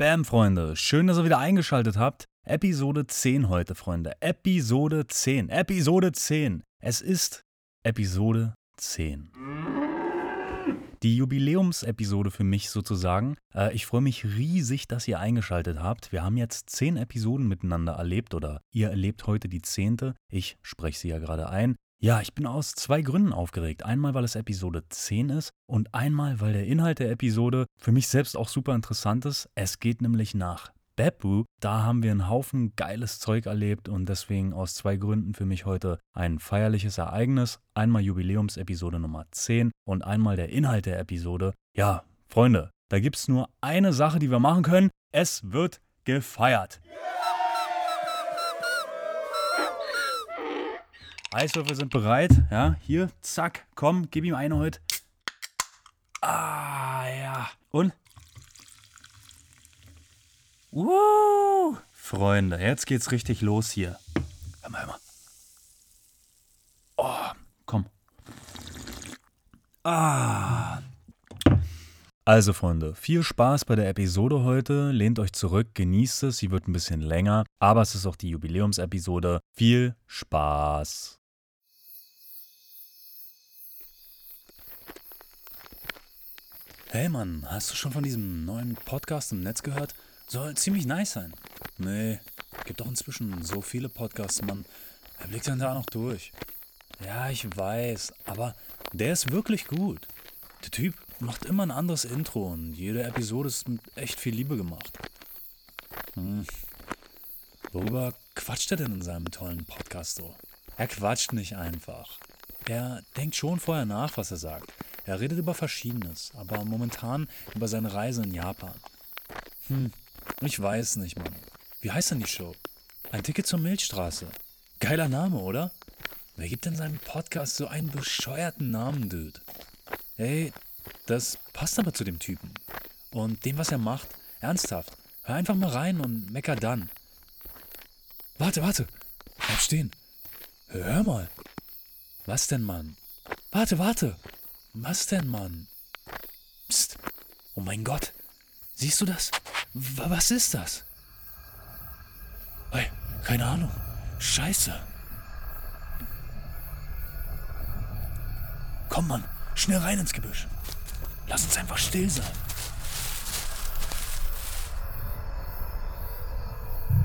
Bam, Freunde. Schön, dass ihr wieder eingeschaltet habt. Episode 10 heute, Freunde. Episode 10. Episode 10. Es ist Episode 10. Die Jubiläumsepisode für mich sozusagen. Äh, ich freue mich riesig, dass ihr eingeschaltet habt. Wir haben jetzt zehn Episoden miteinander erlebt oder ihr erlebt heute die zehnte. Ich spreche sie ja gerade ein. Ja, ich bin aus zwei Gründen aufgeregt. Einmal, weil es Episode 10 ist und einmal, weil der Inhalt der Episode für mich selbst auch super interessant ist. Es geht nämlich nach Beppu. Da haben wir einen Haufen geiles Zeug erlebt und deswegen aus zwei Gründen für mich heute ein feierliches Ereignis. Einmal Jubiläumsepisode Nummer 10 und einmal der Inhalt der Episode. Ja, Freunde, da gibt es nur eine Sache, die wir machen können. Es wird gefeiert. Eiswürfel sind bereit. Ja, hier, zack, komm, gib ihm eine heute. Ah, ja. Und? Uh, Freunde, jetzt geht's richtig los hier. Hör mal, hör mal. Oh, komm. Ah. Also, Freunde, viel Spaß bei der Episode heute. Lehnt euch zurück, genießt es. Sie wird ein bisschen länger, aber es ist auch die Jubiläumsepisode. Viel Spaß. Hey Mann, hast du schon von diesem neuen Podcast im Netz gehört? Soll ziemlich nice sein. Nee, gibt doch inzwischen so viele Podcasts, Mann. Er blickt dann da noch durch. Ja, ich weiß, aber der ist wirklich gut. Der Typ macht immer ein anderes Intro und jede Episode ist mit echt viel Liebe gemacht. Hm. Worüber quatscht er denn in seinem tollen Podcast so? Er quatscht nicht einfach. Er denkt schon vorher nach, was er sagt. Er redet über Verschiedenes, aber momentan über seine Reise in Japan. Hm, ich weiß nicht, Mann. Wie heißt denn die Show? Ein Ticket zur Milchstraße. Geiler Name, oder? Wer gibt denn seinem Podcast so einen bescheuerten Namen, Dude? Hey, das passt aber zu dem Typen. Und dem, was er macht. Ernsthaft. Hör einfach mal rein und mecker dann. Warte, warte. Bleib stehen. Hör mal. Was denn, Mann? Warte, warte. Was denn, Mann? Psst. Oh mein Gott. Siehst du das? W was ist das? Hey, keine Ahnung. Scheiße. Komm, Mann. Schnell rein ins Gebüsch. Lass uns einfach still sein.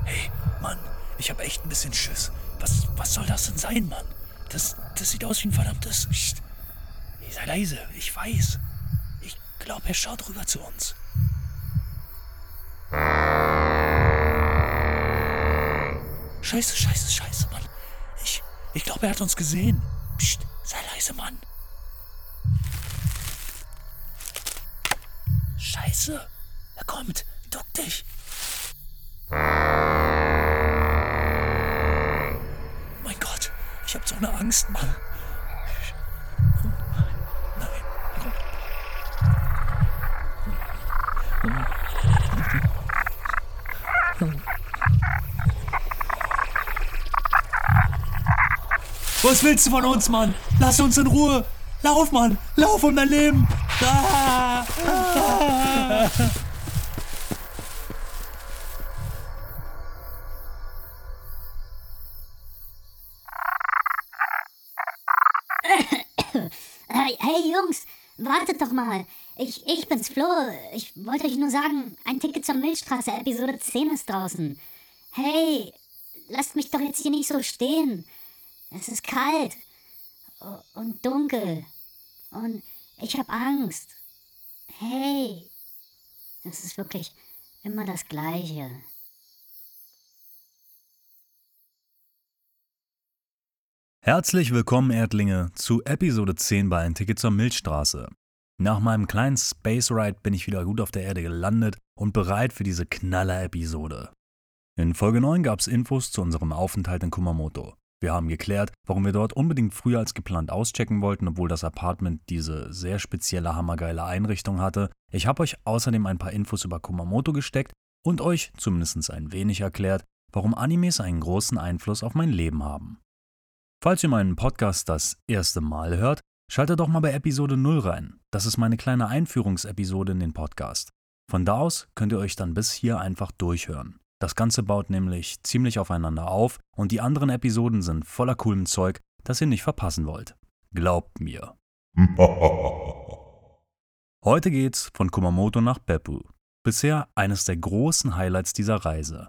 Hey, Mann. Ich hab echt ein bisschen Schiss. Was, was soll das denn sein, Mann? Das, das sieht aus wie ein verdammtes... Psst. Sei leise, ich weiß. Ich glaube, er schaut rüber zu uns. Scheiße, scheiße, scheiße, Mann. Ich, ich glaube, er hat uns gesehen. Psst, sei leise, Mann. Scheiße, er kommt. Duck dich. Mein Gott, ich hab so eine Angst, Mann. Was willst du von uns, Mann? Lass uns in Ruhe. Lauf, Mann. Lauf um dein Leben. Ah. Ah. Hey Jungs, wartet doch mal. Ich, ich bin's, Flo. Ich wollte euch nur sagen, ein Ticket zur Milchstraße, Episode 10 ist draußen. Hey, lasst mich doch jetzt hier nicht so stehen. Es ist kalt und dunkel und ich habe Angst. Hey, es ist wirklich immer das Gleiche. Herzlich willkommen, Erdlinge, zu Episode 10 bei Ein Ticket zur Milchstraße. Nach meinem kleinen Space Ride bin ich wieder gut auf der Erde gelandet und bereit für diese Knaller-Episode. In Folge 9 gab es Infos zu unserem Aufenthalt in Kumamoto. Wir haben geklärt, warum wir dort unbedingt früher als geplant auschecken wollten, obwohl das Apartment diese sehr spezielle hammergeile Einrichtung hatte. Ich habe euch außerdem ein paar Infos über Kumamoto gesteckt und euch zumindest ein wenig erklärt, warum Animes einen großen Einfluss auf mein Leben haben. Falls ihr meinen Podcast das erste Mal hört, schaltet doch mal bei Episode 0 rein. Das ist meine kleine Einführungsepisode in den Podcast. Von da aus könnt ihr euch dann bis hier einfach durchhören. Das Ganze baut nämlich ziemlich aufeinander auf und die anderen Episoden sind voller coolem Zeug, das ihr nicht verpassen wollt. Glaubt mir. Heute geht's von Kumamoto nach Beppu. Bisher eines der großen Highlights dieser Reise.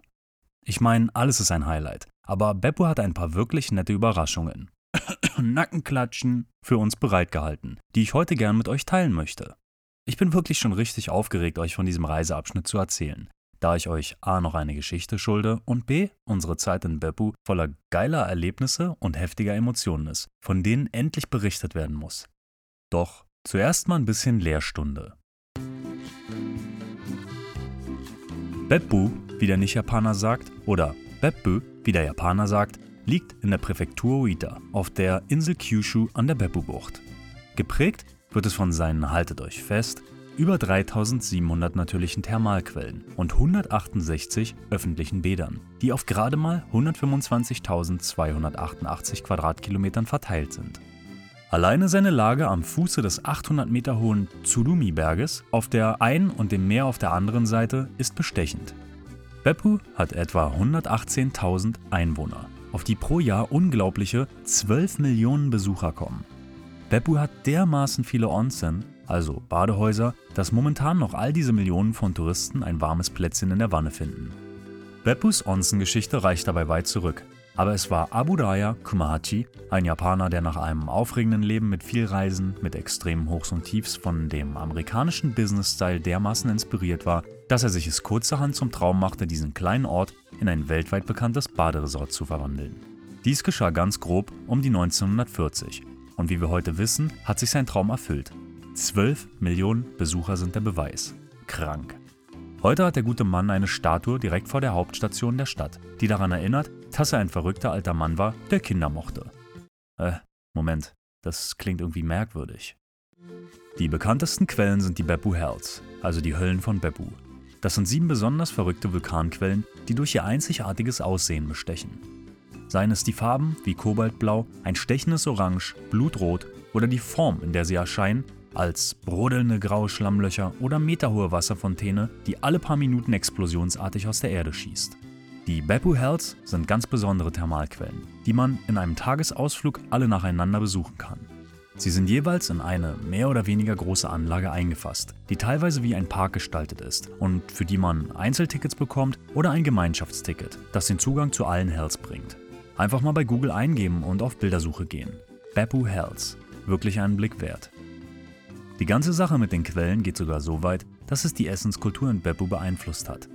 Ich meine, alles ist ein Highlight, aber Beppu hat ein paar wirklich nette Überraschungen. Nackenklatschen für uns bereitgehalten, die ich heute gern mit euch teilen möchte. Ich bin wirklich schon richtig aufgeregt, euch von diesem Reiseabschnitt zu erzählen, da ich euch A noch eine Geschichte schulde und B unsere Zeit in Beppu voller geiler Erlebnisse und heftiger Emotionen ist, von denen endlich berichtet werden muss. Doch zuerst mal ein bisschen Lehrstunde. Beppu, wie der Nicht-Japaner sagt, oder Beppu, wie der Japaner sagt, liegt in der Präfektur Oita auf der Insel Kyushu an der Beppu-Bucht. Geprägt wird es von seinen, haltet euch fest, über 3700 natürlichen Thermalquellen und 168 öffentlichen Bädern, die auf gerade mal 125.288 Quadratkilometern verteilt sind. Alleine seine Lage am Fuße des 800 Meter hohen Tsurumi-Berges auf der einen und dem Meer auf der anderen Seite ist bestechend. Beppu hat etwa 118.000 Einwohner, auf die pro Jahr unglaubliche 12 Millionen Besucher kommen. Beppu hat dermaßen viele Onsen, also Badehäuser, dass momentan noch all diese Millionen von Touristen ein warmes Plätzchen in der Wanne finden. Beppus Onsen-Geschichte reicht dabei weit zurück, aber es war Abudaya Kumahachi, ein Japaner, der nach einem aufregenden Leben mit viel Reisen, mit extremen Hochs und Tiefs von dem amerikanischen Business-Style dermaßen inspiriert war, dass er sich es kurzerhand zum Traum machte, diesen kleinen Ort in ein weltweit bekanntes Baderesort zu verwandeln. Dies geschah ganz grob um die 1940 und wie wir heute wissen, hat sich sein Traum erfüllt. 12 Millionen Besucher sind der Beweis. Krank. Heute hat der gute Mann eine Statue direkt vor der Hauptstation der Stadt, die daran erinnert, dass er ein verrückter alter Mann war, der Kinder mochte. Äh, Moment, das klingt irgendwie merkwürdig. Die bekanntesten Quellen sind die Beppu Hells, also die Höllen von Beppu. Das sind sieben besonders verrückte Vulkanquellen, die durch ihr einzigartiges Aussehen bestechen. Seien es die Farben wie Kobaltblau, ein stechendes Orange, Blutrot oder die Form, in der sie erscheinen, als brodelnde graue Schlammlöcher oder meterhohe Wasserfontäne, die alle paar Minuten explosionsartig aus der Erde schießt. Die Beppu Hells sind ganz besondere Thermalquellen, die man in einem Tagesausflug alle nacheinander besuchen kann. Sie sind jeweils in eine mehr oder weniger große Anlage eingefasst, die teilweise wie ein Park gestaltet ist und für die man Einzeltickets bekommt oder ein Gemeinschaftsticket, das den Zugang zu allen Hells bringt. Einfach mal bei Google eingeben und auf Bildersuche gehen. Beppu Hells. Wirklich einen Blick wert. Die ganze Sache mit den Quellen geht sogar so weit, dass es die Essenskultur in Beppu beeinflusst hat.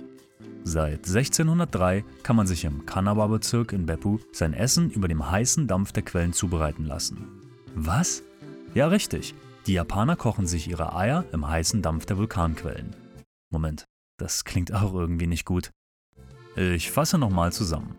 Seit 1603 kann man sich im Kanawa-Bezirk in Beppu sein Essen über dem heißen Dampf der Quellen zubereiten lassen. Was? Ja, richtig. Die Japaner kochen sich ihre Eier im heißen Dampf der Vulkanquellen. Moment, das klingt auch irgendwie nicht gut. Ich fasse nochmal zusammen.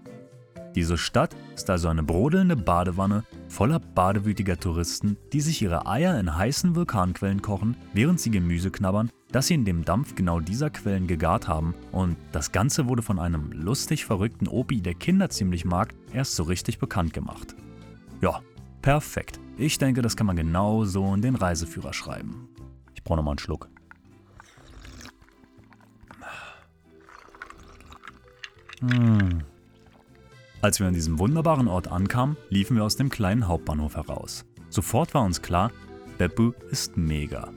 Diese Stadt ist also eine brodelnde Badewanne voller badewütiger Touristen, die sich ihre Eier in heißen Vulkanquellen kochen, während sie Gemüse knabbern, das sie in dem Dampf genau dieser Quellen gegart haben und das Ganze wurde von einem lustig verrückten Opi, der Kinder ziemlich mag, erst so richtig bekannt gemacht. Ja, perfekt. Ich denke, das kann man genau so in den Reiseführer schreiben. Ich brauche nochmal einen Schluck. Mmh. Als wir an diesem wunderbaren Ort ankamen, liefen wir aus dem kleinen Hauptbahnhof heraus. Sofort war uns klar, Beppu ist mega.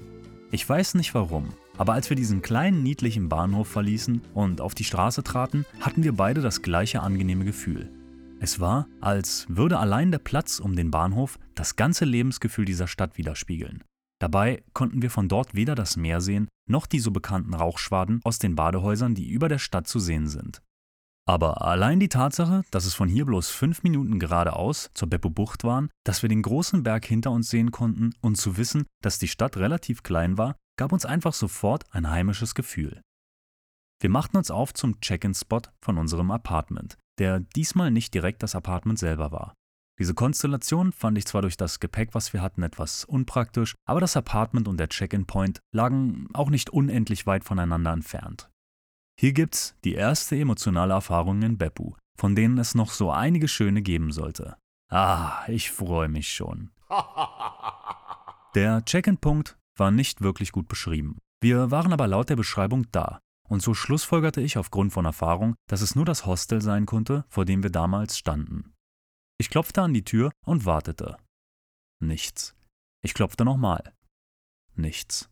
Ich weiß nicht warum, aber als wir diesen kleinen niedlichen Bahnhof verließen und auf die Straße traten, hatten wir beide das gleiche angenehme Gefühl. Es war, als würde allein der Platz um den Bahnhof das ganze Lebensgefühl dieser Stadt widerspiegeln. Dabei konnten wir von dort weder das Meer sehen, noch die so bekannten Rauchschwaden aus den Badehäusern, die über der Stadt zu sehen sind. Aber allein die Tatsache, dass es von hier bloß fünf Minuten geradeaus zur Beppo-Bucht waren, dass wir den großen Berg hinter uns sehen konnten und zu wissen, dass die Stadt relativ klein war, gab uns einfach sofort ein heimisches Gefühl. Wir machten uns auf zum Check-in-Spot von unserem Apartment, der diesmal nicht direkt das Apartment selber war. Diese Konstellation fand ich zwar durch das Gepäck, was wir hatten, etwas unpraktisch, aber das Apartment und der Check-in-Point lagen auch nicht unendlich weit voneinander entfernt. Hier gibt's die erste emotionale Erfahrung in Beppu, von denen es noch so einige schöne geben sollte. Ah, ich freue mich schon. Der Check-in-Punkt war nicht wirklich gut beschrieben. Wir waren aber laut der Beschreibung da, und so schlussfolgerte ich aufgrund von Erfahrung, dass es nur das Hostel sein konnte, vor dem wir damals standen. Ich klopfte an die Tür und wartete. Nichts. Ich klopfte nochmal. Nichts.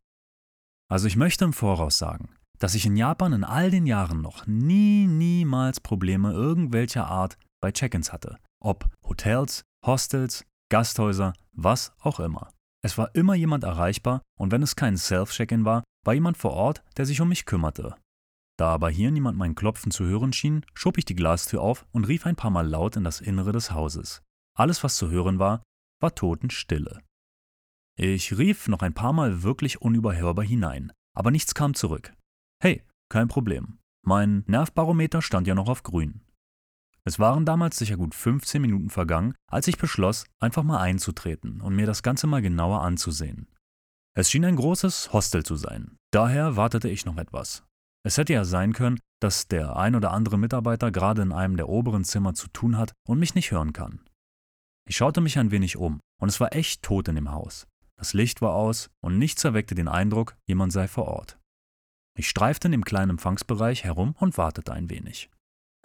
Also ich möchte im Voraus sagen, dass ich in Japan in all den Jahren noch nie, niemals Probleme irgendwelcher Art bei Check-ins hatte. Ob Hotels, Hostels, Gasthäuser, was auch immer. Es war immer jemand erreichbar und wenn es kein Self-Check-in war, war jemand vor Ort, der sich um mich kümmerte. Da aber hier niemand mein Klopfen zu hören schien, schob ich die Glastür auf und rief ein paar Mal laut in das Innere des Hauses. Alles, was zu hören war, war Totenstille. Ich rief noch ein paar Mal wirklich unüberhörbar hinein, aber nichts kam zurück. Hey, kein Problem. Mein Nervbarometer stand ja noch auf grün. Es waren damals sicher gut 15 Minuten vergangen, als ich beschloss, einfach mal einzutreten und mir das Ganze mal genauer anzusehen. Es schien ein großes Hostel zu sein, daher wartete ich noch etwas. Es hätte ja sein können, dass der ein oder andere Mitarbeiter gerade in einem der oberen Zimmer zu tun hat und mich nicht hören kann. Ich schaute mich ein wenig um, und es war echt tot in dem Haus. Das Licht war aus und nichts erweckte den Eindruck, jemand sei vor Ort. Ich streifte in dem kleinen Empfangsbereich herum und wartete ein wenig.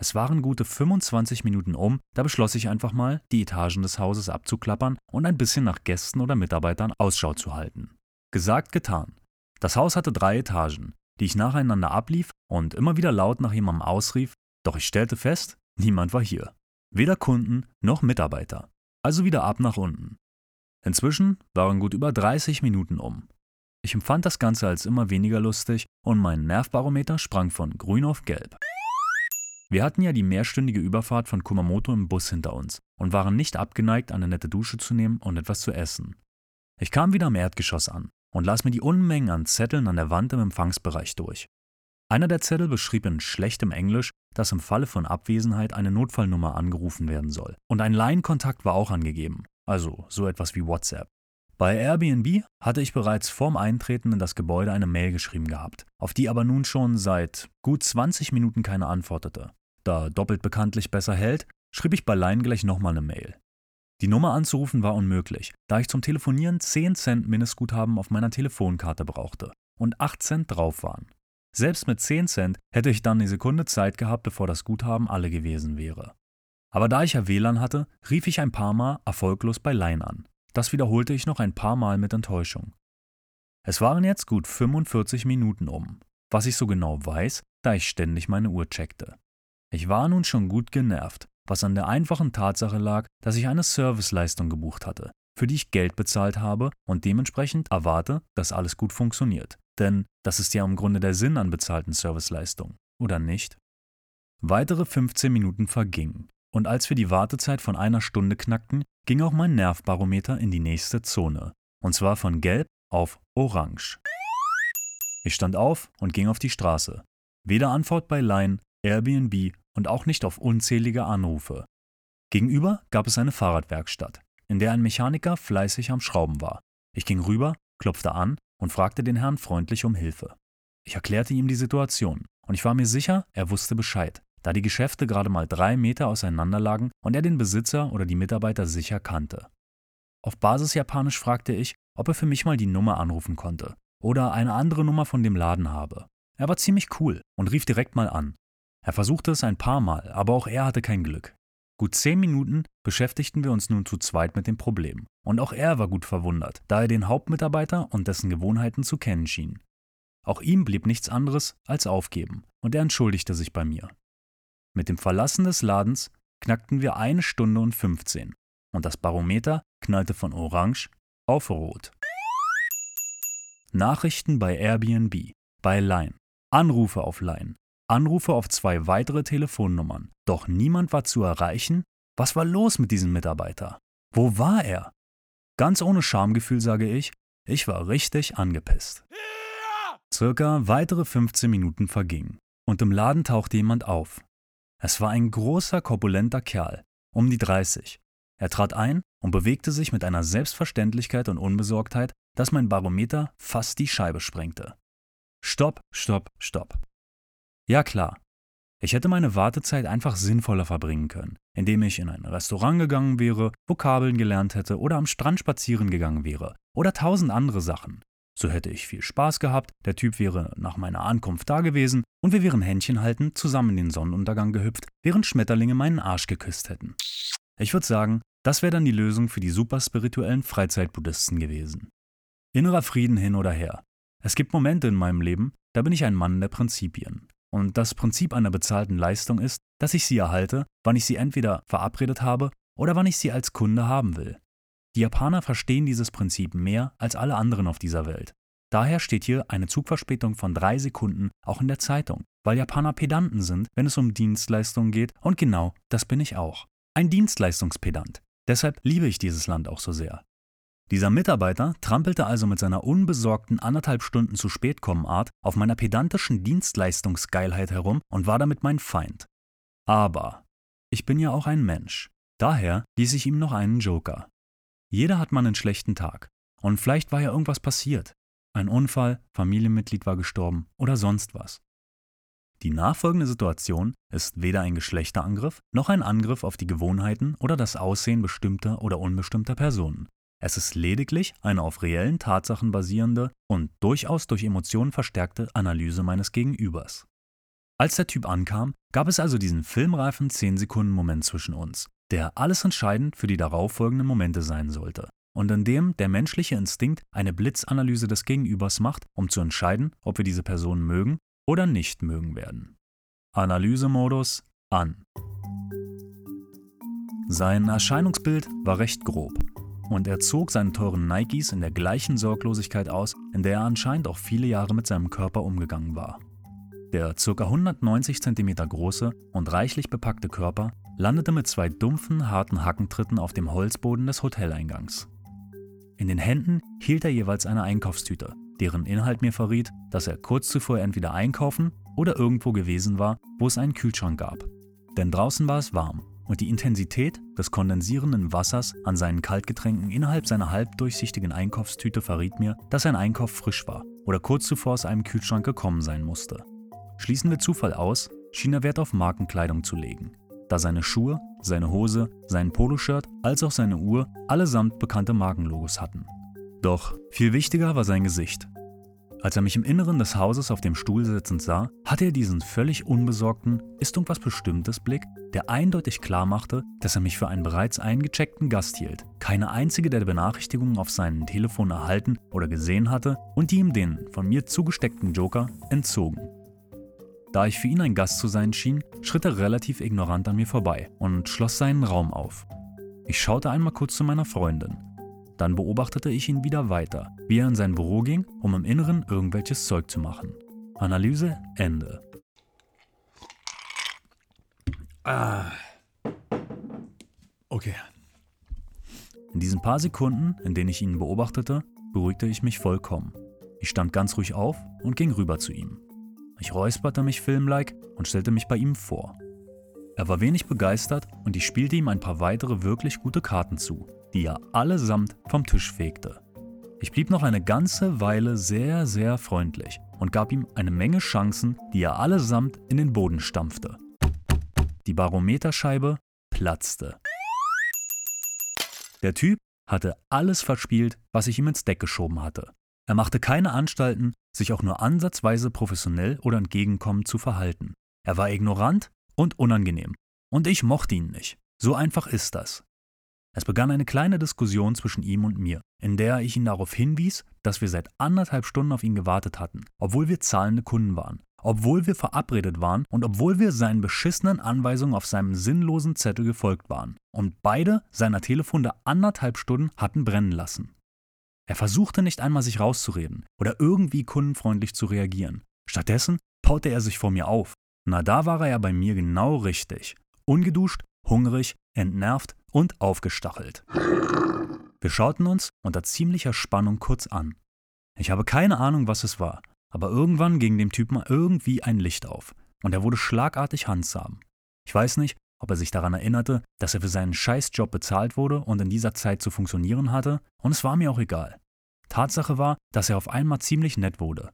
Es waren gute 25 Minuten um, da beschloss ich einfach mal, die Etagen des Hauses abzuklappern und ein bisschen nach Gästen oder Mitarbeitern Ausschau zu halten. Gesagt, getan. Das Haus hatte drei Etagen, die ich nacheinander ablief und immer wieder laut nach jemandem ausrief, doch ich stellte fest, niemand war hier. Weder Kunden noch Mitarbeiter. Also wieder ab nach unten. Inzwischen waren gut über 30 Minuten um. Ich empfand das Ganze als immer weniger lustig und mein Nervbarometer sprang von grün auf gelb. Wir hatten ja die mehrstündige Überfahrt von Kumamoto im Bus hinter uns und waren nicht abgeneigt, eine nette Dusche zu nehmen und etwas zu essen. Ich kam wieder am Erdgeschoss an und las mir die Unmengen an Zetteln an der Wand im Empfangsbereich durch. Einer der Zettel beschrieb in schlechtem Englisch, dass im Falle von Abwesenheit eine Notfallnummer angerufen werden soll. Und ein Line-Kontakt war auch angegeben, also so etwas wie WhatsApp. Bei Airbnb hatte ich bereits vorm Eintreten in das Gebäude eine Mail geschrieben gehabt, auf die aber nun schon seit gut 20 Minuten keine antwortete. Da doppelt bekanntlich besser hält, schrieb ich bei Line gleich nochmal eine Mail. Die Nummer anzurufen war unmöglich, da ich zum Telefonieren 10 Cent Mindestguthaben auf meiner Telefonkarte brauchte und 8 Cent drauf waren. Selbst mit 10 Cent hätte ich dann eine Sekunde Zeit gehabt, bevor das Guthaben alle gewesen wäre. Aber da ich ja WLAN hatte, rief ich ein paar Mal erfolglos bei Line an. Das wiederholte ich noch ein paar Mal mit Enttäuschung. Es waren jetzt gut 45 Minuten um, was ich so genau weiß, da ich ständig meine Uhr checkte. Ich war nun schon gut genervt, was an der einfachen Tatsache lag, dass ich eine Serviceleistung gebucht hatte, für die ich Geld bezahlt habe und dementsprechend erwarte, dass alles gut funktioniert. Denn das ist ja im Grunde der Sinn an bezahlten Serviceleistungen, oder nicht? Weitere 15 Minuten vergingen, und als wir die Wartezeit von einer Stunde knackten, ging auch mein Nervbarometer in die nächste Zone, und zwar von gelb auf orange. Ich stand auf und ging auf die Straße. Weder Antwort bei Line, Airbnb und auch nicht auf unzählige Anrufe. Gegenüber gab es eine Fahrradwerkstatt, in der ein Mechaniker fleißig am Schrauben war. Ich ging rüber, klopfte an und fragte den Herrn freundlich um Hilfe. Ich erklärte ihm die Situation und ich war mir sicher, er wusste Bescheid, da die Geschäfte gerade mal drei Meter auseinander lagen und er den Besitzer oder die Mitarbeiter sicher kannte. Auf Basis Japanisch fragte ich, ob er für mich mal die Nummer anrufen konnte oder eine andere Nummer von dem Laden habe. Er war ziemlich cool und rief direkt mal an. Er versuchte es ein paar Mal, aber auch er hatte kein Glück. Gut zehn Minuten beschäftigten wir uns nun zu zweit mit dem Problem. Und auch er war gut verwundert, da er den Hauptmitarbeiter und dessen Gewohnheiten zu kennen schien. Auch ihm blieb nichts anderes als aufgeben, und er entschuldigte sich bei mir. Mit dem Verlassen des Ladens knackten wir eine Stunde und 15 und das Barometer knallte von Orange auf Rot. Nachrichten bei Airbnb, bei Line, Anrufe auf Line, Anrufe auf zwei weitere Telefonnummern. Doch niemand war zu erreichen. Was war los mit diesem Mitarbeiter? Wo war er? Ganz ohne Schamgefühl sage ich, ich war richtig angepisst. Circa weitere 15 Minuten vergingen und im Laden tauchte jemand auf. Es war ein großer, korpulenter Kerl, um die 30. Er trat ein und bewegte sich mit einer Selbstverständlichkeit und Unbesorgtheit, dass mein Barometer fast die Scheibe sprengte. Stopp, stopp, stopp. Ja klar, ich hätte meine Wartezeit einfach sinnvoller verbringen können, indem ich in ein Restaurant gegangen wäre, Vokabeln gelernt hätte oder am Strand spazieren gegangen wäre oder tausend andere Sachen. So hätte ich viel Spaß gehabt, der Typ wäre nach meiner Ankunft da gewesen und wir wären Händchen haltend zusammen in den Sonnenuntergang gehüpft, während Schmetterlinge meinen Arsch geküsst hätten. Ich würde sagen, das wäre dann die Lösung für die super spirituellen Freizeitbuddhisten gewesen. Innerer Frieden hin oder her. Es gibt Momente in meinem Leben, da bin ich ein Mann der Prinzipien. Und das Prinzip einer bezahlten Leistung ist, dass ich sie erhalte, wann ich sie entweder verabredet habe oder wann ich sie als Kunde haben will. Die Japaner verstehen dieses Prinzip mehr als alle anderen auf dieser Welt. Daher steht hier eine Zugverspätung von drei Sekunden auch in der Zeitung, weil Japaner Pedanten sind, wenn es um Dienstleistungen geht, und genau das bin ich auch. Ein Dienstleistungspedant. Deshalb liebe ich dieses Land auch so sehr. Dieser Mitarbeiter trampelte also mit seiner unbesorgten anderthalb Stunden zu spät kommen Art auf meiner pedantischen Dienstleistungsgeilheit herum und war damit mein Feind. Aber ich bin ja auch ein Mensch. Daher ließ ich ihm noch einen Joker. Jeder hat mal einen schlechten Tag. Und vielleicht war ja irgendwas passiert. Ein Unfall, Familienmitglied war gestorben oder sonst was. Die nachfolgende Situation ist weder ein Geschlechterangriff noch ein Angriff auf die Gewohnheiten oder das Aussehen bestimmter oder unbestimmter Personen. Es ist lediglich eine auf reellen Tatsachen basierende und durchaus durch Emotionen verstärkte Analyse meines Gegenübers. Als der Typ ankam, gab es also diesen filmreifen 10-Sekunden-Moment zwischen uns, der alles entscheidend für die darauffolgenden Momente sein sollte und in dem der menschliche Instinkt eine Blitzanalyse des Gegenübers macht, um zu entscheiden, ob wir diese Person mögen oder nicht mögen werden. Analysemodus an. Sein Erscheinungsbild war recht grob und er zog seine teuren Nikes in der gleichen Sorglosigkeit aus, in der er anscheinend auch viele Jahre mit seinem Körper umgegangen war. Der ca. 190 cm große und reichlich bepackte Körper landete mit zwei dumpfen, harten Hackentritten auf dem Holzboden des Hoteleingangs. In den Händen hielt er jeweils eine Einkaufstüte, deren Inhalt mir verriet, dass er kurz zuvor entweder einkaufen oder irgendwo gewesen war, wo es einen Kühlschrank gab. Denn draußen war es warm und die Intensität des kondensierenden Wassers an seinen Kaltgetränken innerhalb seiner halbdurchsichtigen Einkaufstüte verriet mir, dass sein Einkauf frisch war oder kurz zuvor aus einem Kühlschrank gekommen sein musste. Schließen wir Zufall aus, schien er Wert auf Markenkleidung zu legen, da seine Schuhe, seine Hose, sein Poloshirt als auch seine Uhr allesamt bekannte Markenlogos hatten. Doch viel wichtiger war sein Gesicht. Als er mich im Inneren des Hauses auf dem Stuhl sitzend sah, hatte er diesen völlig unbesorgten, ist irgendwas Bestimmtes Blick, der eindeutig klar machte, dass er mich für einen bereits eingecheckten Gast hielt, keine einzige der Benachrichtigungen auf seinem Telefon erhalten oder gesehen hatte und die ihm den von mir zugesteckten Joker entzogen. Da ich für ihn ein Gast zu sein schien, schritt er relativ ignorant an mir vorbei und schloss seinen Raum auf. Ich schaute einmal kurz zu meiner Freundin. Dann beobachtete ich ihn wieder weiter, wie er in sein Büro ging, um im Inneren irgendwelches Zeug zu machen. Analyse Ende. Ah. Okay. In diesen paar Sekunden, in denen ich ihn beobachtete, beruhigte ich mich vollkommen. Ich stand ganz ruhig auf und ging rüber zu ihm. Ich räusperte mich filmlike und stellte mich bei ihm vor. Er war wenig begeistert und ich spielte ihm ein paar weitere wirklich gute Karten zu, die er allesamt vom Tisch fegte. Ich blieb noch eine ganze Weile sehr, sehr freundlich und gab ihm eine Menge Chancen, die er allesamt in den Boden stampfte. Die Barometerscheibe platzte. Der Typ hatte alles verspielt, was ich ihm ins Deck geschoben hatte. Er machte keine Anstalten, sich auch nur ansatzweise professionell oder entgegenkommend zu verhalten. Er war ignorant und unangenehm. Und ich mochte ihn nicht. So einfach ist das. Es begann eine kleine Diskussion zwischen ihm und mir, in der ich ihn darauf hinwies, dass wir seit anderthalb Stunden auf ihn gewartet hatten, obwohl wir zahlende Kunden waren, obwohl wir verabredet waren und obwohl wir seinen beschissenen Anweisungen auf seinem sinnlosen Zettel gefolgt waren und beide seiner Telefone anderthalb Stunden hatten brennen lassen. Er versuchte nicht einmal sich rauszureden oder irgendwie kundenfreundlich zu reagieren. Stattdessen paute er sich vor mir auf. Na, da war er ja bei mir genau richtig. Ungeduscht, hungrig, entnervt und aufgestachelt. Wir schauten uns unter ziemlicher Spannung kurz an. Ich habe keine Ahnung, was es war, aber irgendwann ging dem Typen irgendwie ein Licht auf und er wurde schlagartig handsam. Ich weiß nicht, ob er sich daran erinnerte, dass er für seinen Scheißjob bezahlt wurde und in dieser Zeit zu funktionieren hatte, und es war mir auch egal. Tatsache war, dass er auf einmal ziemlich nett wurde.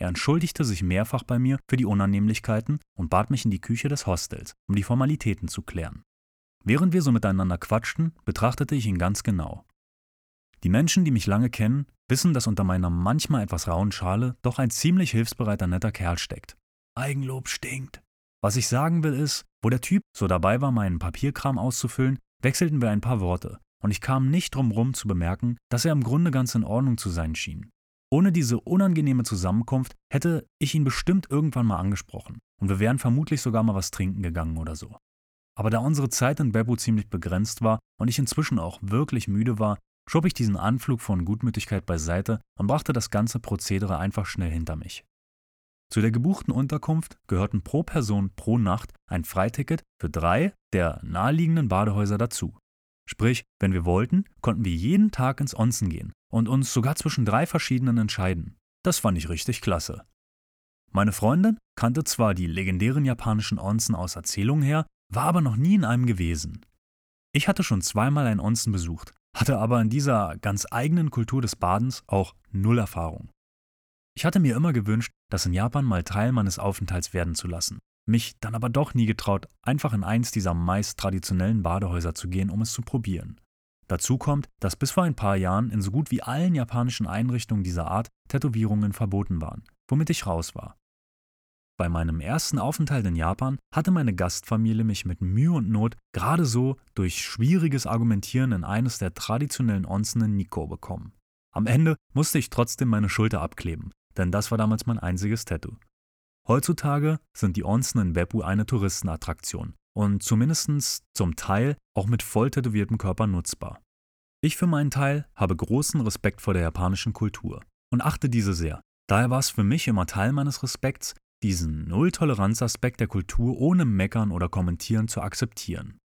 Er entschuldigte sich mehrfach bei mir für die Unannehmlichkeiten und bat mich in die Küche des Hostels, um die Formalitäten zu klären. Während wir so miteinander quatschten, betrachtete ich ihn ganz genau. Die Menschen, die mich lange kennen, wissen, dass unter meiner manchmal etwas rauen Schale doch ein ziemlich hilfsbereiter netter Kerl steckt. Eigenlob stinkt. Was ich sagen will ist, wo der Typ so dabei war, meinen Papierkram auszufüllen, wechselten wir ein paar Worte, und ich kam nicht drum rum zu bemerken, dass er im Grunde ganz in Ordnung zu sein schien. Ohne diese unangenehme Zusammenkunft hätte ich ihn bestimmt irgendwann mal angesprochen, und wir wären vermutlich sogar mal was trinken gegangen oder so. Aber da unsere Zeit in Bebu ziemlich begrenzt war und ich inzwischen auch wirklich müde war, schob ich diesen Anflug von Gutmütigkeit beiseite und brachte das ganze Prozedere einfach schnell hinter mich. Zu der gebuchten Unterkunft gehörten pro Person pro Nacht ein Freiticket für drei der naheliegenden Badehäuser dazu. Sprich, wenn wir wollten, konnten wir jeden Tag ins Onsen gehen und uns sogar zwischen drei verschiedenen entscheiden. Das fand ich richtig klasse. Meine Freundin kannte zwar die legendären japanischen Onsen aus Erzählungen her, war aber noch nie in einem gewesen. Ich hatte schon zweimal ein Onsen besucht, hatte aber in dieser ganz eigenen Kultur des Badens auch null Erfahrung. Ich hatte mir immer gewünscht, das in Japan mal Teil meines Aufenthalts werden zu lassen, mich dann aber doch nie getraut, einfach in eins dieser meist traditionellen Badehäuser zu gehen, um es zu probieren. Dazu kommt, dass bis vor ein paar Jahren in so gut wie allen japanischen Einrichtungen dieser Art Tätowierungen verboten waren, womit ich raus war. Bei meinem ersten Aufenthalt in Japan hatte meine Gastfamilie mich mit Mühe und Not gerade so durch schwieriges Argumentieren in eines der traditionellen Onsen in Nikko bekommen. Am Ende musste ich trotzdem meine Schulter abkleben, denn das war damals mein einziges Tattoo. Heutzutage sind die Onsen in Beppu eine Touristenattraktion und zumindest zum Teil auch mit voll tätowiertem Körper nutzbar. Ich für meinen Teil habe großen Respekt vor der japanischen Kultur und achte diese sehr. Daher war es für mich immer Teil meines Respekts, diesen Null-Toleranz-Aspekt der Kultur ohne Meckern oder Kommentieren zu akzeptieren.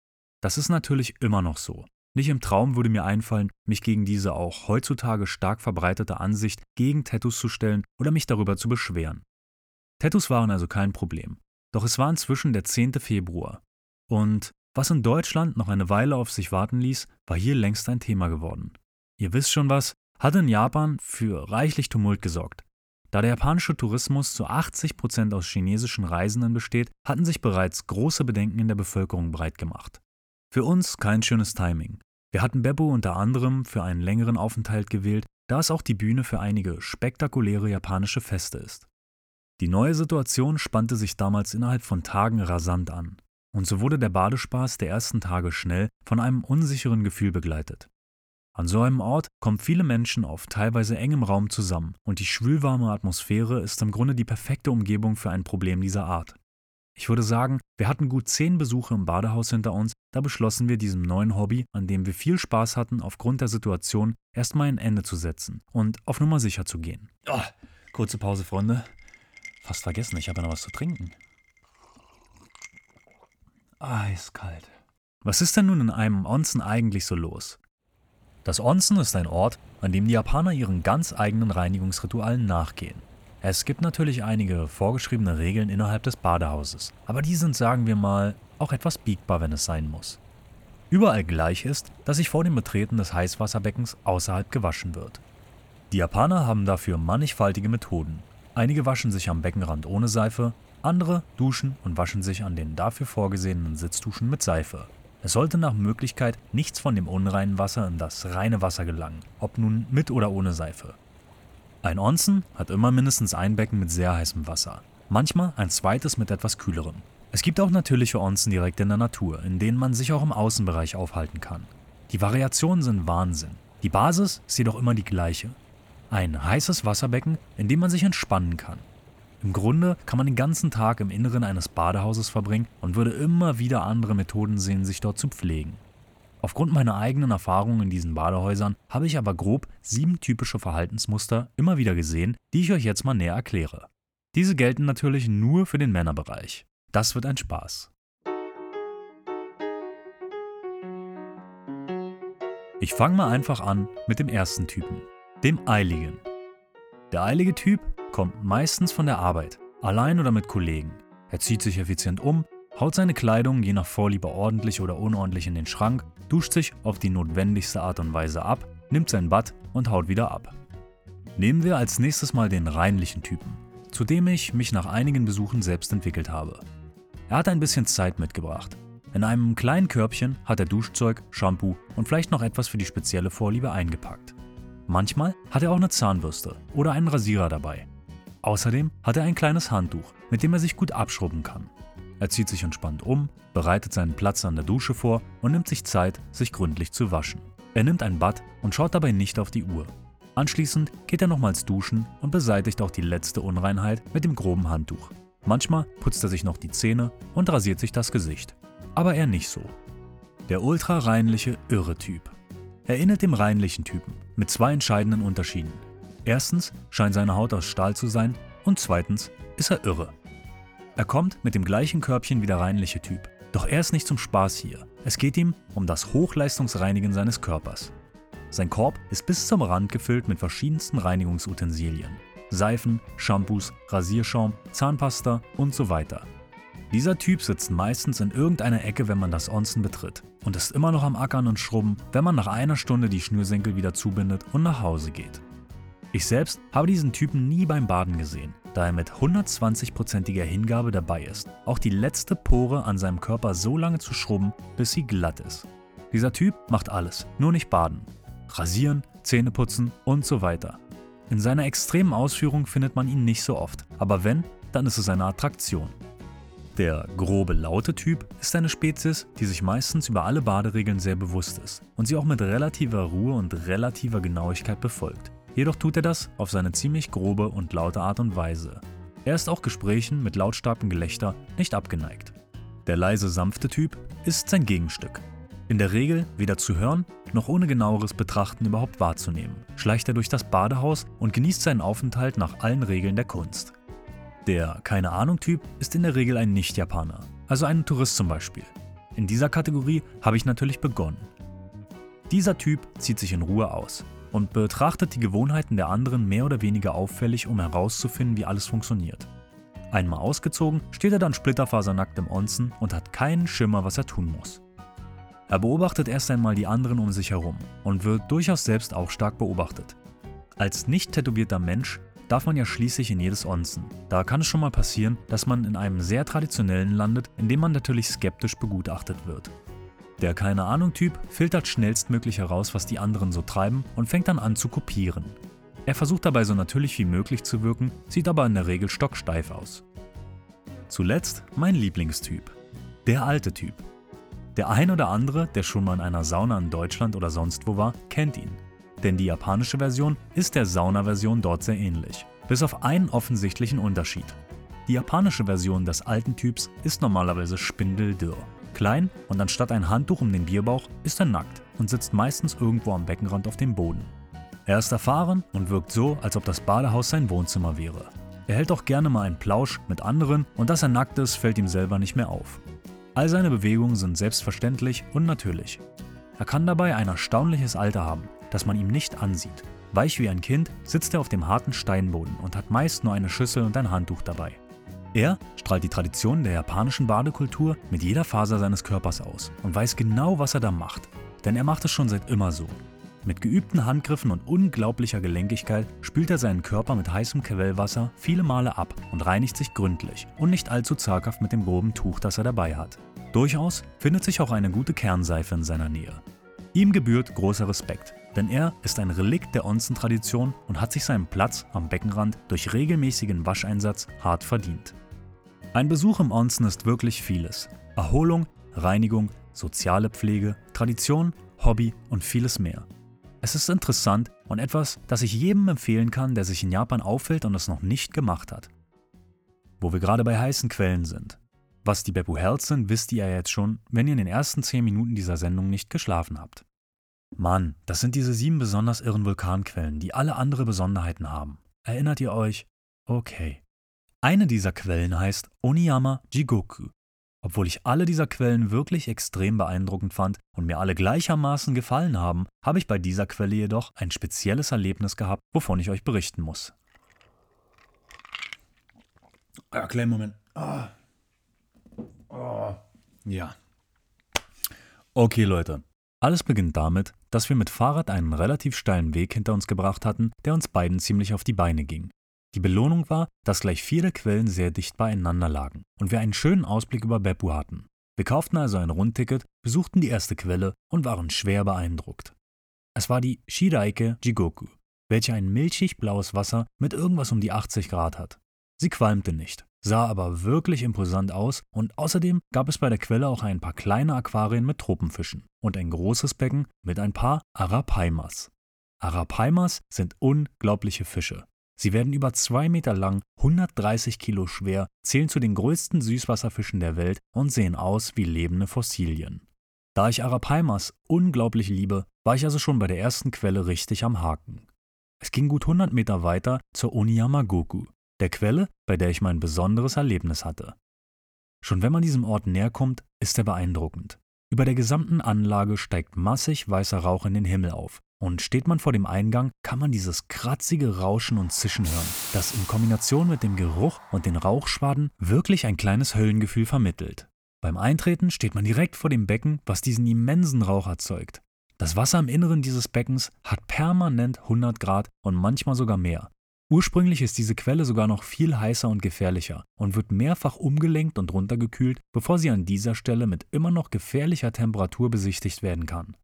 Das ist natürlich immer noch so. Nicht im Traum würde mir einfallen, mich gegen diese auch heutzutage stark verbreitete Ansicht gegen Tattoos zu stellen oder mich darüber zu beschweren. Tattoos waren also kein Problem. Doch es war inzwischen der 10. Februar. Und was in Deutschland noch eine Weile auf sich warten ließ, war hier längst ein Thema geworden. Ihr wisst schon was, hatte in Japan für reichlich Tumult gesorgt. Da der japanische Tourismus zu 80 Prozent aus chinesischen Reisenden besteht, hatten sich bereits große Bedenken in der Bevölkerung breitgemacht. Für uns kein schönes Timing. Wir hatten Beppo unter anderem für einen längeren Aufenthalt gewählt, da es auch die Bühne für einige spektakuläre japanische Feste ist. Die neue Situation spannte sich damals innerhalb von Tagen rasant an. Und so wurde der Badespaß der ersten Tage schnell von einem unsicheren Gefühl begleitet. An so einem Ort kommen viele Menschen auf teilweise engem Raum zusammen und die schwülwarme Atmosphäre ist im Grunde die perfekte Umgebung für ein Problem dieser Art. Ich würde sagen, wir hatten gut zehn Besuche im Badehaus hinter uns, da beschlossen wir diesem neuen Hobby, an dem wir viel Spaß hatten, aufgrund der Situation erstmal ein Ende zu setzen und auf Nummer sicher zu gehen. Oh, kurze Pause, Freunde. Fast vergessen, ich habe noch was zu trinken. Eiskalt. Was ist denn nun in einem Onsen eigentlich so los? Das Onsen ist ein Ort, an dem die Japaner ihren ganz eigenen Reinigungsritualen nachgehen. Es gibt natürlich einige vorgeschriebene Regeln innerhalb des Badehauses, aber die sind, sagen wir mal, auch etwas biegbar, wenn es sein muss. Überall gleich ist, dass sich vor dem Betreten des Heißwasserbeckens außerhalb gewaschen wird. Die Japaner haben dafür mannigfaltige Methoden. Einige waschen sich am Beckenrand ohne Seife, andere duschen und waschen sich an den dafür vorgesehenen Sitzduschen mit Seife. Es sollte nach Möglichkeit nichts von dem unreinen Wasser in das reine Wasser gelangen, ob nun mit oder ohne Seife. Ein Onsen hat immer mindestens ein Becken mit sehr heißem Wasser, manchmal ein zweites mit etwas kühlerem. Es gibt auch natürliche Onsen direkt in der Natur, in denen man sich auch im Außenbereich aufhalten kann. Die Variationen sind Wahnsinn. Die Basis ist jedoch immer die gleiche. Ein heißes Wasserbecken, in dem man sich entspannen kann. Im Grunde kann man den ganzen Tag im Inneren eines Badehauses verbringen und würde immer wieder andere Methoden sehen, sich dort zu pflegen. Aufgrund meiner eigenen Erfahrungen in diesen Badehäusern habe ich aber grob sieben typische Verhaltensmuster immer wieder gesehen, die ich euch jetzt mal näher erkläre. Diese gelten natürlich nur für den Männerbereich. Das wird ein Spaß. Ich fange mal einfach an mit dem ersten Typen, dem Eiligen. Der eilige Typ kommt meistens von der Arbeit, allein oder mit Kollegen. Er zieht sich effizient um, haut seine Kleidung je nach Vorliebe ordentlich oder unordentlich in den Schrank, duscht sich auf die notwendigste Art und Weise ab, nimmt sein Bad und haut wieder ab. Nehmen wir als nächstes mal den reinlichen Typen, zu dem ich mich nach einigen Besuchen selbst entwickelt habe. Er hat ein bisschen Zeit mitgebracht. In einem kleinen Körbchen hat er Duschzeug, Shampoo und vielleicht noch etwas für die spezielle Vorliebe eingepackt. Manchmal hat er auch eine Zahnbürste oder einen Rasierer dabei. Außerdem hat er ein kleines Handtuch, mit dem er sich gut abschrubben kann. Er zieht sich entspannt um, bereitet seinen Platz an der Dusche vor und nimmt sich Zeit, sich gründlich zu waschen. Er nimmt ein Bad und schaut dabei nicht auf die Uhr. Anschließend geht er nochmals duschen und beseitigt auch die letzte Unreinheit mit dem groben Handtuch. Manchmal putzt er sich noch die Zähne und rasiert sich das Gesicht. Aber er nicht so. Der ultra reinliche Irre-Typ. Er ähnelt dem reinlichen Typen mit zwei entscheidenden Unterschieden. Erstens scheint seine Haut aus Stahl zu sein und zweitens ist er irre. Er kommt mit dem gleichen Körbchen wie der reinliche Typ. Doch er ist nicht zum Spaß hier. Es geht ihm um das Hochleistungsreinigen seines Körpers. Sein Korb ist bis zum Rand gefüllt mit verschiedensten Reinigungsutensilien. Seifen, Shampoos, Rasierschaum, Zahnpasta und so weiter. Dieser Typ sitzt meistens in irgendeiner Ecke, wenn man das Onsen betritt und ist immer noch am Ackern und Schrubben, wenn man nach einer Stunde die Schnürsenkel wieder zubindet und nach Hause geht. Ich selbst habe diesen Typen nie beim Baden gesehen, da er mit 120%iger Hingabe dabei ist, auch die letzte Pore an seinem Körper so lange zu schrubben, bis sie glatt ist. Dieser Typ macht alles, nur nicht baden. Rasieren, Zähne putzen und so weiter. In seiner extremen Ausführung findet man ihn nicht so oft, aber wenn, dann ist es eine Attraktion. Der grobe laute Typ ist eine Spezies, die sich meistens über alle Baderegeln sehr bewusst ist und sie auch mit relativer Ruhe und relativer Genauigkeit befolgt. Jedoch tut er das auf seine ziemlich grobe und laute Art und Weise. Er ist auch Gesprächen mit lautstarkem Gelächter nicht abgeneigt. Der leise sanfte Typ ist sein Gegenstück. In der Regel weder zu hören noch ohne genaueres Betrachten überhaupt wahrzunehmen, schleicht er durch das Badehaus und genießt seinen Aufenthalt nach allen Regeln der Kunst. Der keine Ahnung Typ ist in der Regel ein Nicht-Japaner, also ein Tourist zum Beispiel. In dieser Kategorie habe ich natürlich begonnen. Dieser Typ zieht sich in Ruhe aus und betrachtet die Gewohnheiten der anderen mehr oder weniger auffällig, um herauszufinden, wie alles funktioniert. Einmal ausgezogen, steht er dann splitterfasernackt im Onsen und hat keinen Schimmer, was er tun muss. Er beobachtet erst einmal die anderen um sich herum und wird durchaus selbst auch stark beobachtet. Als nicht tätowierter Mensch darf man ja schließlich in jedes Onsen. Da kann es schon mal passieren, dass man in einem sehr traditionellen landet, in dem man natürlich skeptisch begutachtet wird. Der keine Ahnung Typ filtert schnellstmöglich heraus, was die anderen so treiben und fängt dann an zu kopieren. Er versucht dabei so natürlich wie möglich zu wirken, sieht aber in der Regel stocksteif aus. Zuletzt mein Lieblingstyp. Der alte Typ. Der ein oder andere, der schon mal in einer Sauna in Deutschland oder sonst wo war, kennt ihn. Denn die japanische Version ist der Sauna-Version dort sehr ähnlich. Bis auf einen offensichtlichen Unterschied. Die japanische Version des alten Typs ist normalerweise spindeldürr. Klein und anstatt ein Handtuch um den Bierbauch ist er nackt und sitzt meistens irgendwo am Beckenrand auf dem Boden. Er ist erfahren und wirkt so, als ob das Badehaus sein Wohnzimmer wäre. Er hält auch gerne mal einen Plausch mit anderen und dass er nackt ist, fällt ihm selber nicht mehr auf. All seine Bewegungen sind selbstverständlich und natürlich. Er kann dabei ein erstaunliches Alter haben, das man ihm nicht ansieht. Weich wie ein Kind sitzt er auf dem harten Steinboden und hat meist nur eine Schüssel und ein Handtuch dabei. Er strahlt die Tradition der japanischen Badekultur mit jeder Faser seines Körpers aus und weiß genau, was er da macht. Denn er macht es schon seit immer so. Mit geübten Handgriffen und unglaublicher Gelenkigkeit spült er seinen Körper mit heißem Quellwasser viele Male ab und reinigt sich gründlich und nicht allzu zaghaft mit dem groben Tuch, das er dabei hat. Durchaus findet sich auch eine gute Kernseife in seiner Nähe. Ihm gebührt großer Respekt, denn er ist ein Relikt der Onsen-Tradition und hat sich seinen Platz am Beckenrand durch regelmäßigen Wascheinsatz hart verdient. Ein Besuch im Onsen ist wirklich vieles. Erholung, Reinigung, soziale Pflege, Tradition, Hobby und vieles mehr. Es ist interessant und etwas, das ich jedem empfehlen kann, der sich in Japan auffällt und es noch nicht gemacht hat. Wo wir gerade bei heißen Quellen sind. Was die Beppu Hells sind, wisst ihr ja jetzt schon, wenn ihr in den ersten 10 Minuten dieser Sendung nicht geschlafen habt. Mann, das sind diese sieben besonders irren Vulkanquellen, die alle andere Besonderheiten haben. Erinnert ihr euch? Okay. Eine dieser Quellen heißt Oniyama Jigoku obwohl ich alle dieser Quellen wirklich extrem beeindruckend fand und mir alle gleichermaßen gefallen haben, habe ich bei dieser Quelle jedoch ein spezielles Erlebnis gehabt, wovon ich euch berichten muss. Ja, kleinen Moment. Oh. Oh. Ja. Okay, Leute. Alles beginnt damit, dass wir mit Fahrrad einen relativ steilen Weg hinter uns gebracht hatten, der uns beiden ziemlich auf die Beine ging. Die Belohnung war, dass gleich viele Quellen sehr dicht beieinander lagen und wir einen schönen Ausblick über Beppu hatten. Wir kauften also ein Rundticket, besuchten die erste Quelle und waren schwer beeindruckt. Es war die Shiraike Jigoku, welche ein milchig blaues Wasser mit irgendwas um die 80 Grad hat. Sie qualmte nicht, sah aber wirklich imposant aus und außerdem gab es bei der Quelle auch ein paar kleine Aquarien mit Tropenfischen und ein großes Becken mit ein paar Arapaimas. Arapaimas sind unglaubliche Fische. Sie werden über zwei Meter lang, 130 Kilo schwer, zählen zu den größten Süßwasserfischen der Welt und sehen aus wie lebende Fossilien. Da ich Arapaimas unglaublich liebe, war ich also schon bei der ersten Quelle richtig am Haken. Es ging gut 100 Meter weiter zur Oniyamagoku, der Quelle, bei der ich mein besonderes Erlebnis hatte. Schon wenn man diesem Ort näher kommt, ist er beeindruckend. Über der gesamten Anlage steigt massig weißer Rauch in den Himmel auf, und steht man vor dem Eingang, kann man dieses kratzige Rauschen und Zischen hören, das in Kombination mit dem Geruch und den Rauchschwaden wirklich ein kleines Höllengefühl vermittelt. Beim Eintreten steht man direkt vor dem Becken, was diesen immensen Rauch erzeugt. Das Wasser im Inneren dieses Beckens hat permanent 100 Grad und manchmal sogar mehr. Ursprünglich ist diese Quelle sogar noch viel heißer und gefährlicher und wird mehrfach umgelenkt und runtergekühlt, bevor sie an dieser Stelle mit immer noch gefährlicher Temperatur besichtigt werden kann.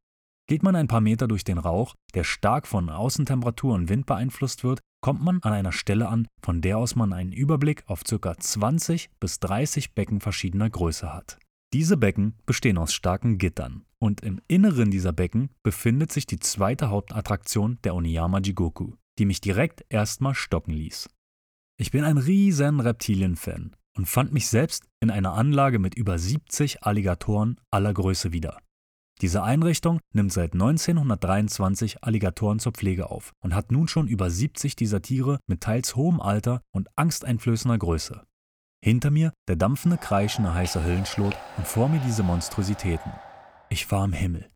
Geht man ein paar Meter durch den Rauch, der stark von Außentemperatur und Wind beeinflusst wird, kommt man an einer Stelle an, von der aus man einen Überblick auf ca. 20 bis 30 Becken verschiedener Größe hat. Diese Becken bestehen aus starken Gittern und im Inneren dieser Becken befindet sich die zweite Hauptattraktion der Oniyama Jigoku, die mich direkt erstmal stocken ließ. Ich bin ein riesen Reptilien-Fan und fand mich selbst in einer Anlage mit über 70 Alligatoren aller Größe wieder. Diese Einrichtung nimmt seit 1923 Alligatoren zur Pflege auf und hat nun schon über 70 dieser Tiere mit teils hohem Alter und angsteinflößender Größe. Hinter mir der dampfende, kreischende heiße Höllenschlot und vor mir diese Monstrositäten. Ich war im Himmel.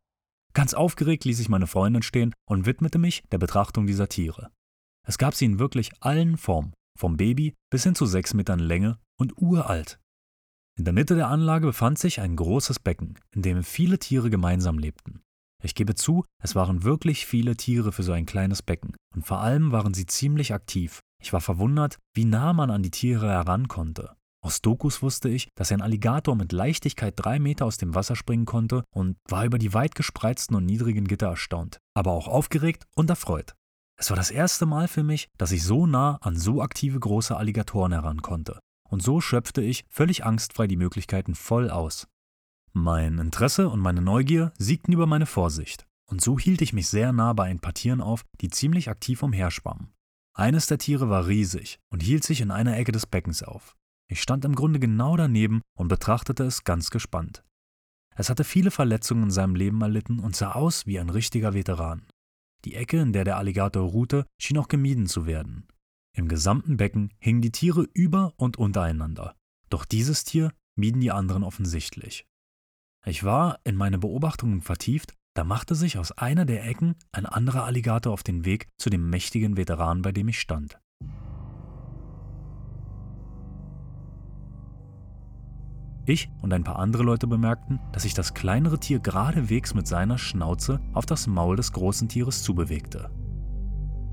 Ganz aufgeregt ließ ich meine Freundin stehen und widmete mich der Betrachtung dieser Tiere. Es gab sie in wirklich allen Formen, vom Baby bis hin zu sechs Metern Länge und uralt. In der Mitte der Anlage befand sich ein großes Becken, in dem viele Tiere gemeinsam lebten. Ich gebe zu, es waren wirklich viele Tiere für so ein kleines Becken, und vor allem waren sie ziemlich aktiv. Ich war verwundert, wie nah man an die Tiere heran konnte. Aus Dokus wusste ich, dass ein Alligator mit Leichtigkeit drei Meter aus dem Wasser springen konnte und war über die weit gespreizten und niedrigen Gitter erstaunt, aber auch aufgeregt und erfreut. Es war das erste Mal für mich, dass ich so nah an so aktive große Alligatoren heran konnte und so schöpfte ich völlig angstfrei die Möglichkeiten voll aus. Mein Interesse und meine Neugier siegten über meine Vorsicht, und so hielt ich mich sehr nah bei ein paar Tieren auf, die ziemlich aktiv umherschwammen. Eines der Tiere war riesig und hielt sich in einer Ecke des Beckens auf. Ich stand im Grunde genau daneben und betrachtete es ganz gespannt. Es hatte viele Verletzungen in seinem Leben erlitten und sah aus wie ein richtiger Veteran. Die Ecke, in der der Alligator ruhte, schien auch gemieden zu werden. Im gesamten Becken hingen die Tiere über und untereinander. Doch dieses Tier mieden die anderen offensichtlich. Ich war in meine Beobachtungen vertieft, da machte sich aus einer der Ecken ein anderer Alligator auf den Weg zu dem mächtigen Veteran, bei dem ich stand. Ich und ein paar andere Leute bemerkten, dass sich das kleinere Tier geradewegs mit seiner Schnauze auf das Maul des großen Tieres zubewegte.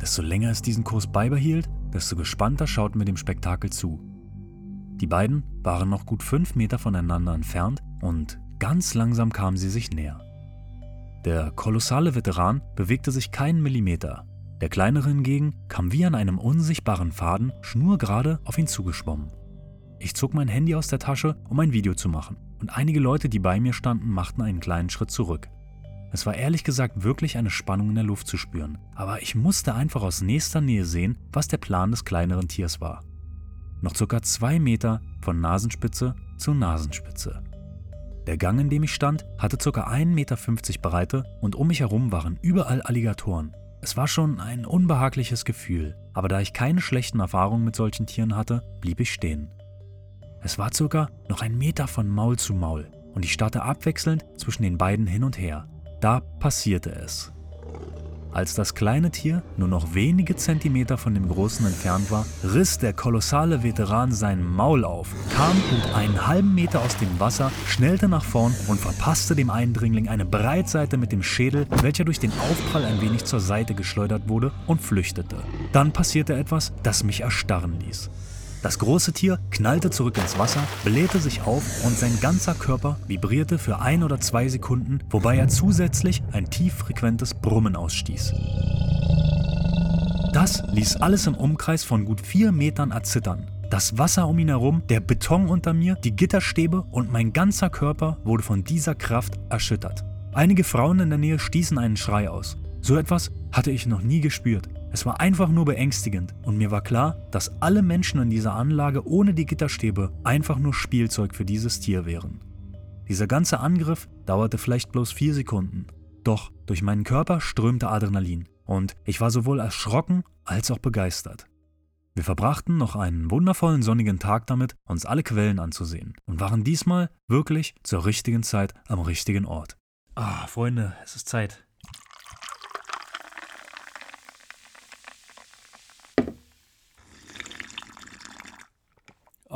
Desto länger es diesen Kurs beibehielt, desto gespannter schauten wir dem Spektakel zu. Die beiden waren noch gut fünf Meter voneinander entfernt und ganz langsam kamen sie sich näher. Der kolossale Veteran bewegte sich keinen Millimeter. Der kleinere hingegen kam wie an einem unsichtbaren Faden schnurgerade auf ihn zugeschwommen. Ich zog mein Handy aus der Tasche, um ein Video zu machen, und einige Leute, die bei mir standen, machten einen kleinen Schritt zurück. Es war ehrlich gesagt wirklich eine Spannung in der Luft zu spüren, aber ich musste einfach aus nächster Nähe sehen, was der Plan des kleineren Tiers war. Noch ca. zwei Meter von Nasenspitze zu Nasenspitze. Der Gang, in dem ich stand, hatte ca. 1,50 Meter Breite und um mich herum waren überall Alligatoren. Es war schon ein unbehagliches Gefühl, aber da ich keine schlechten Erfahrungen mit solchen Tieren hatte, blieb ich stehen. Es war ca. noch ein Meter von Maul zu Maul und ich starrte abwechselnd zwischen den beiden hin und her. Da passierte es. Als das kleine Tier nur noch wenige Zentimeter von dem großen entfernt war, riss der kolossale Veteran sein Maul auf, kam gut einen halben Meter aus dem Wasser, schnellte nach vorn und verpasste dem Eindringling eine Breitseite mit dem Schädel, welcher durch den Aufprall ein wenig zur Seite geschleudert wurde und flüchtete. Dann passierte etwas, das mich erstarren ließ. Das große Tier knallte zurück ins Wasser, blähte sich auf und sein ganzer Körper vibrierte für ein oder zwei Sekunden, wobei er zusätzlich ein tieffrequentes Brummen ausstieß. Das ließ alles im Umkreis von gut vier Metern erzittern. Das Wasser um ihn herum, der Beton unter mir, die Gitterstäbe und mein ganzer Körper wurde von dieser Kraft erschüttert. Einige Frauen in der Nähe stießen einen Schrei aus. So etwas hatte ich noch nie gespürt. Es war einfach nur beängstigend und mir war klar, dass alle Menschen in dieser Anlage ohne die Gitterstäbe einfach nur Spielzeug für dieses Tier wären. Dieser ganze Angriff dauerte vielleicht bloß vier Sekunden. Doch durch meinen Körper strömte Adrenalin und ich war sowohl erschrocken als auch begeistert. Wir verbrachten noch einen wundervollen sonnigen Tag damit, uns alle Quellen anzusehen und waren diesmal wirklich zur richtigen Zeit am richtigen Ort. Ah, Freunde, es ist Zeit.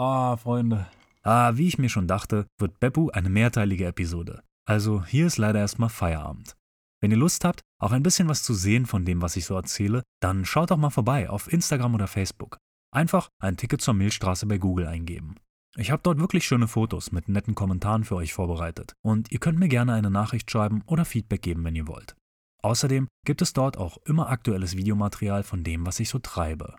Ah, Freunde. Ah, wie ich mir schon dachte, wird Beppu eine mehrteilige Episode. Also hier ist leider erstmal Feierabend. Wenn ihr Lust habt, auch ein bisschen was zu sehen von dem, was ich so erzähle, dann schaut doch mal vorbei auf Instagram oder Facebook. Einfach ein Ticket zur Milchstraße bei Google eingeben. Ich habe dort wirklich schöne Fotos mit netten Kommentaren für euch vorbereitet und ihr könnt mir gerne eine Nachricht schreiben oder Feedback geben, wenn ihr wollt. Außerdem gibt es dort auch immer aktuelles Videomaterial von dem, was ich so treibe.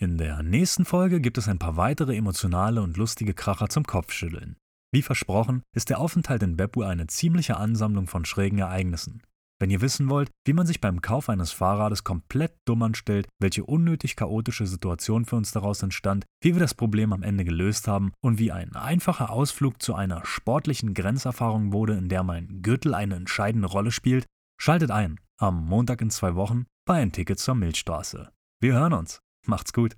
In der nächsten Folge gibt es ein paar weitere emotionale und lustige Kracher zum Kopfschütteln. Wie versprochen ist der Aufenthalt in Beppu eine ziemliche Ansammlung von schrägen Ereignissen. Wenn ihr wissen wollt, wie man sich beim Kauf eines Fahrrades komplett dumm anstellt, welche unnötig chaotische Situation für uns daraus entstand, wie wir das Problem am Ende gelöst haben und wie ein einfacher Ausflug zu einer sportlichen Grenzerfahrung wurde, in der mein Gürtel eine entscheidende Rolle spielt, schaltet ein am Montag in zwei Wochen bei ein Ticket zur Milchstraße. Wir hören uns. Macht's gut.